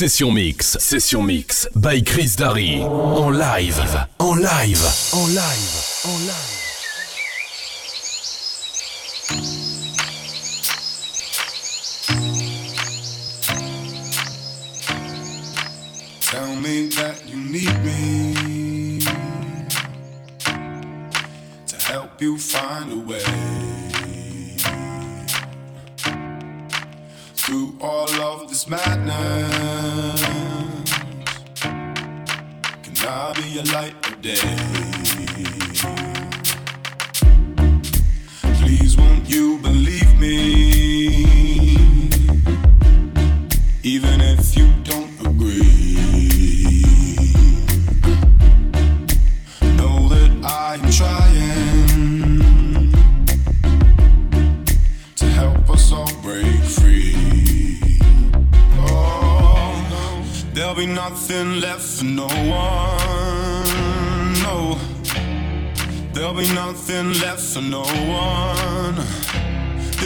Session Mix, Session Mix, by Chris Darry. En live, en live, en live, en live. Tell me that you need me to help you find a way of this madness. Can I be a light of day? Please, won't you believe me? Even if you nothing left for no one. No, there'll be nothing left for no one.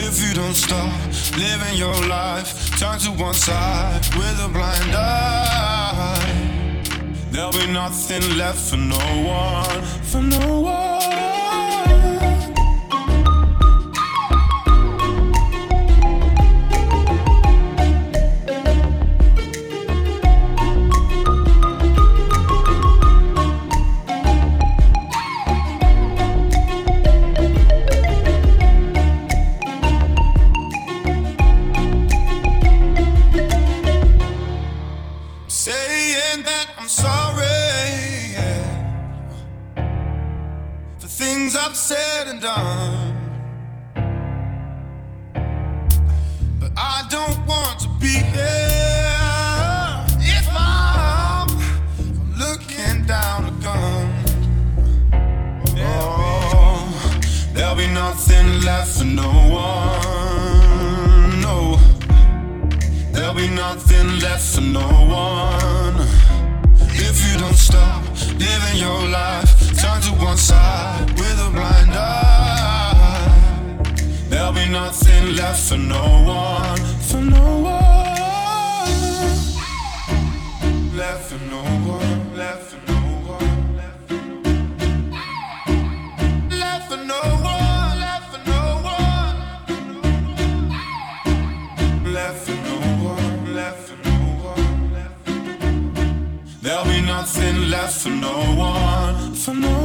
If you don't stop living your life, turn to one side with a blind eye. There'll be nothing left for no one, for no one. Said and done. But I don't want to be here if I'm looking down a gun. Oh, there'll be nothing left for no one. No. There'll be nothing left for no one if you don't stop living your life. Turn to one side Be nothing left for no one, for no one, left for no one, left for no one, left for no one, left for no one, left for no one left for no one, left for no one, left for no one. There'll be nothing left for no one, for no one.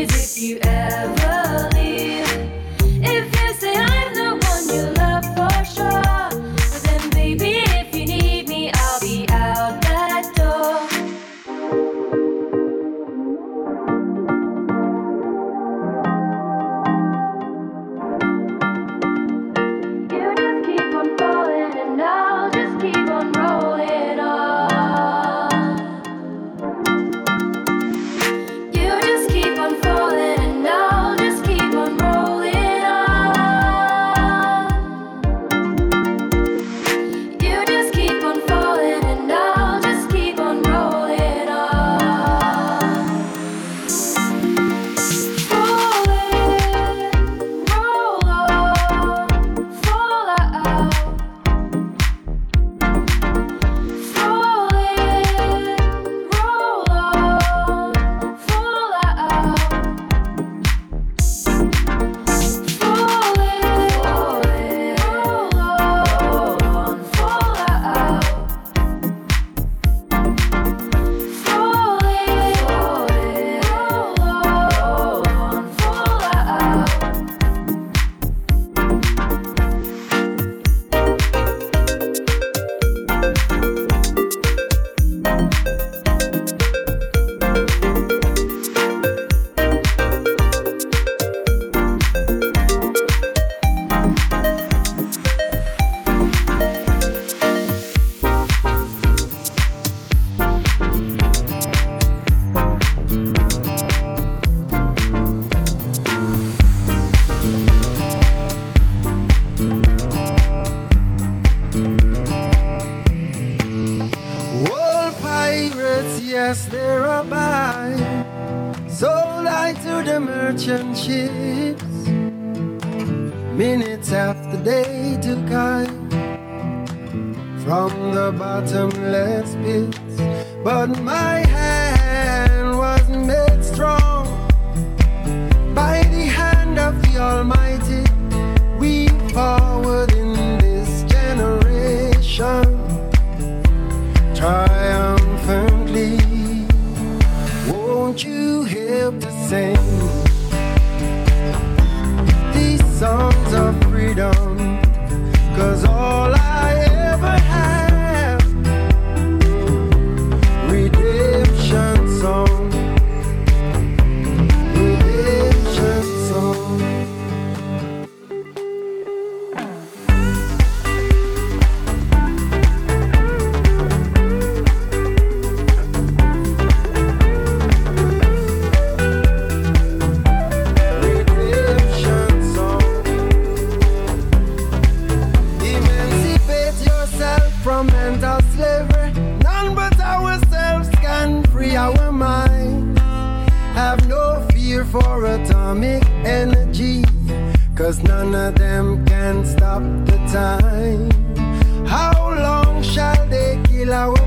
If you ever bottomless pits. But my hand was made strong by the hand of the Almighty. We forward in this generation triumphantly. Won't you help to sing these songs of freedom? Cause Cause none of them can stop the time. How long shall they kill our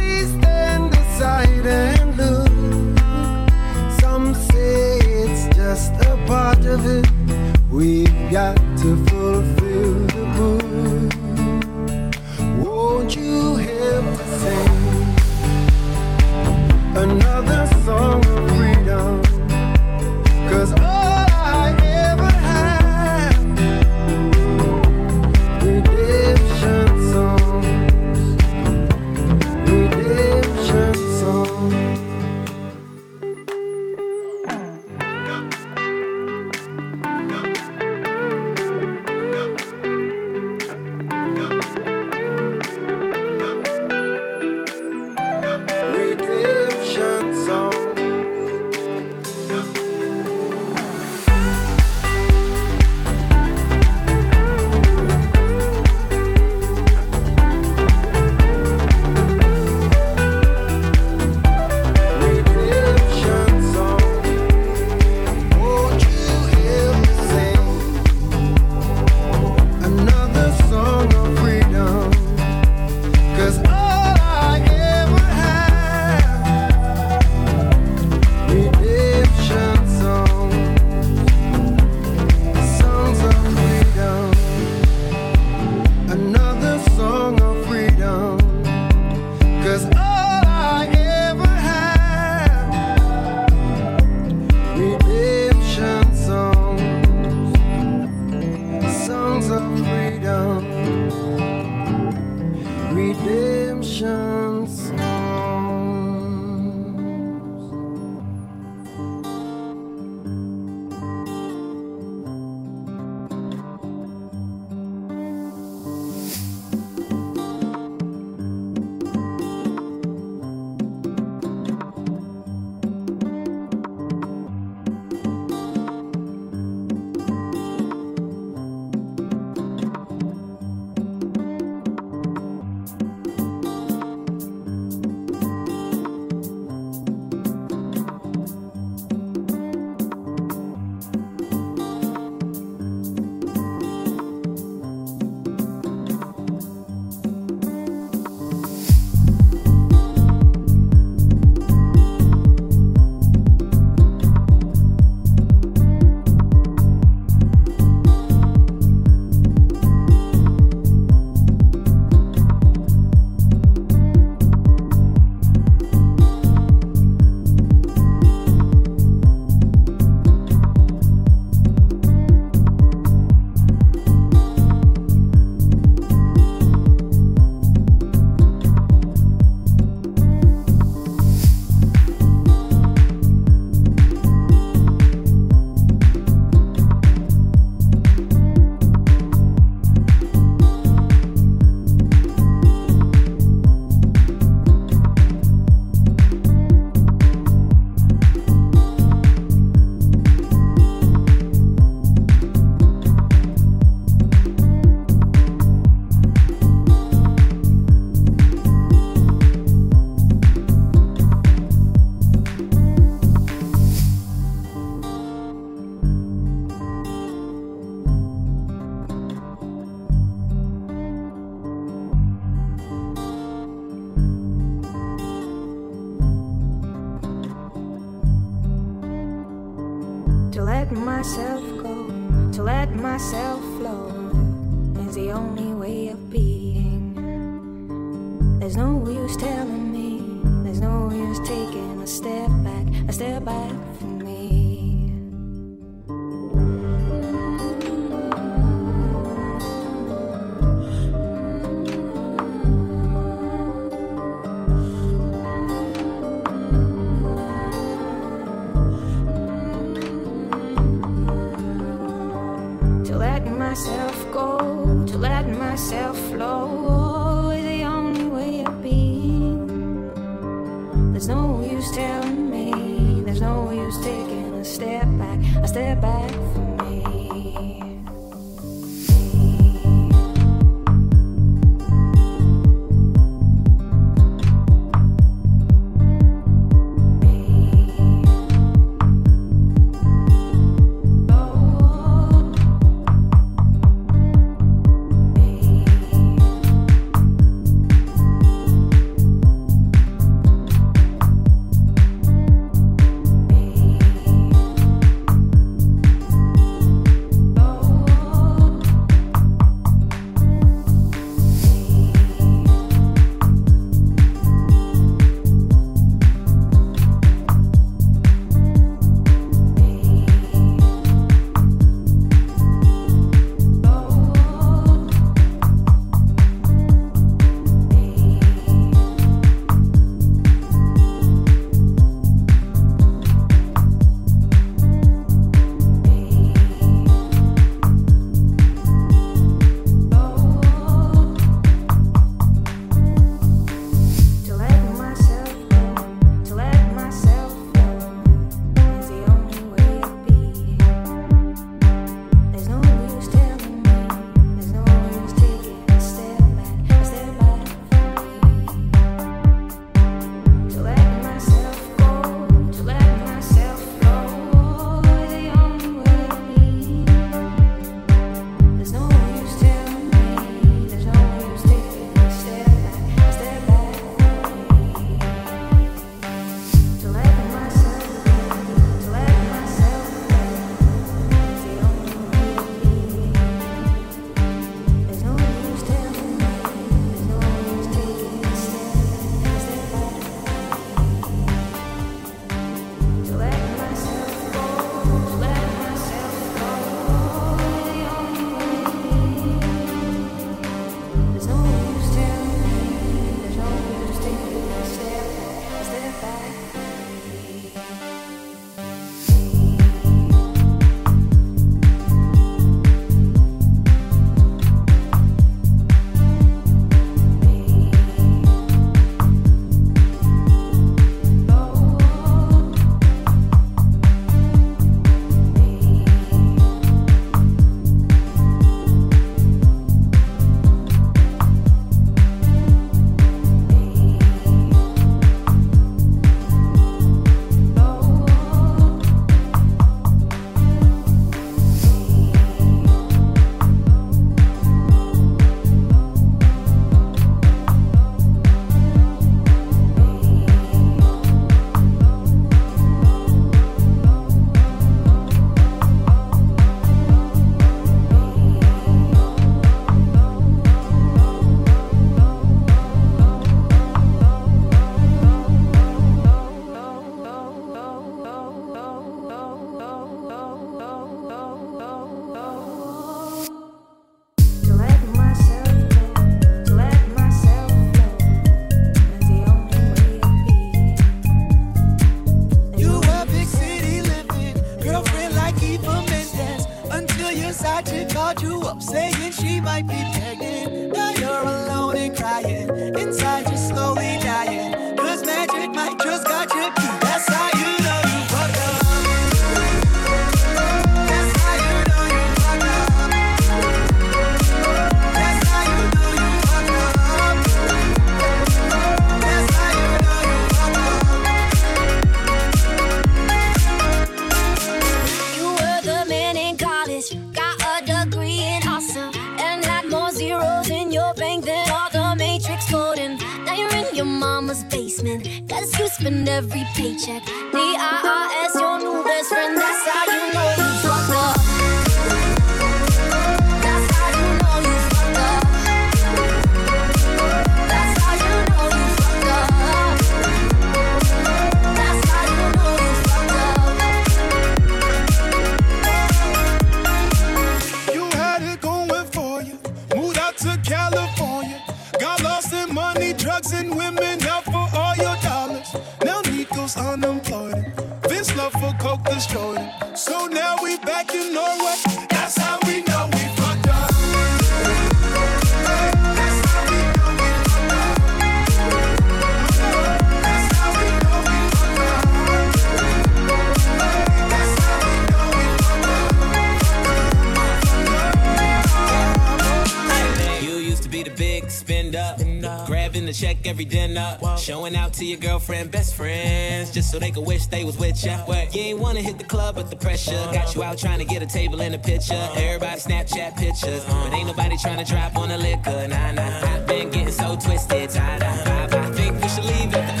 to check every dinner. Showing out to your girlfriend, best friends, just so they could wish they was with ya. You ain't wanna hit the club, but the pressure got you out trying to get a table and a picture. Everybody Snapchat pictures, but ain't nobody trying to drop on the liquor. Nah, nah, I've been getting so twisted, tied up. I think we should leave it.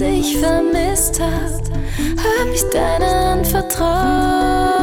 Ich vermisst hab. Hab ich deinen vertraut.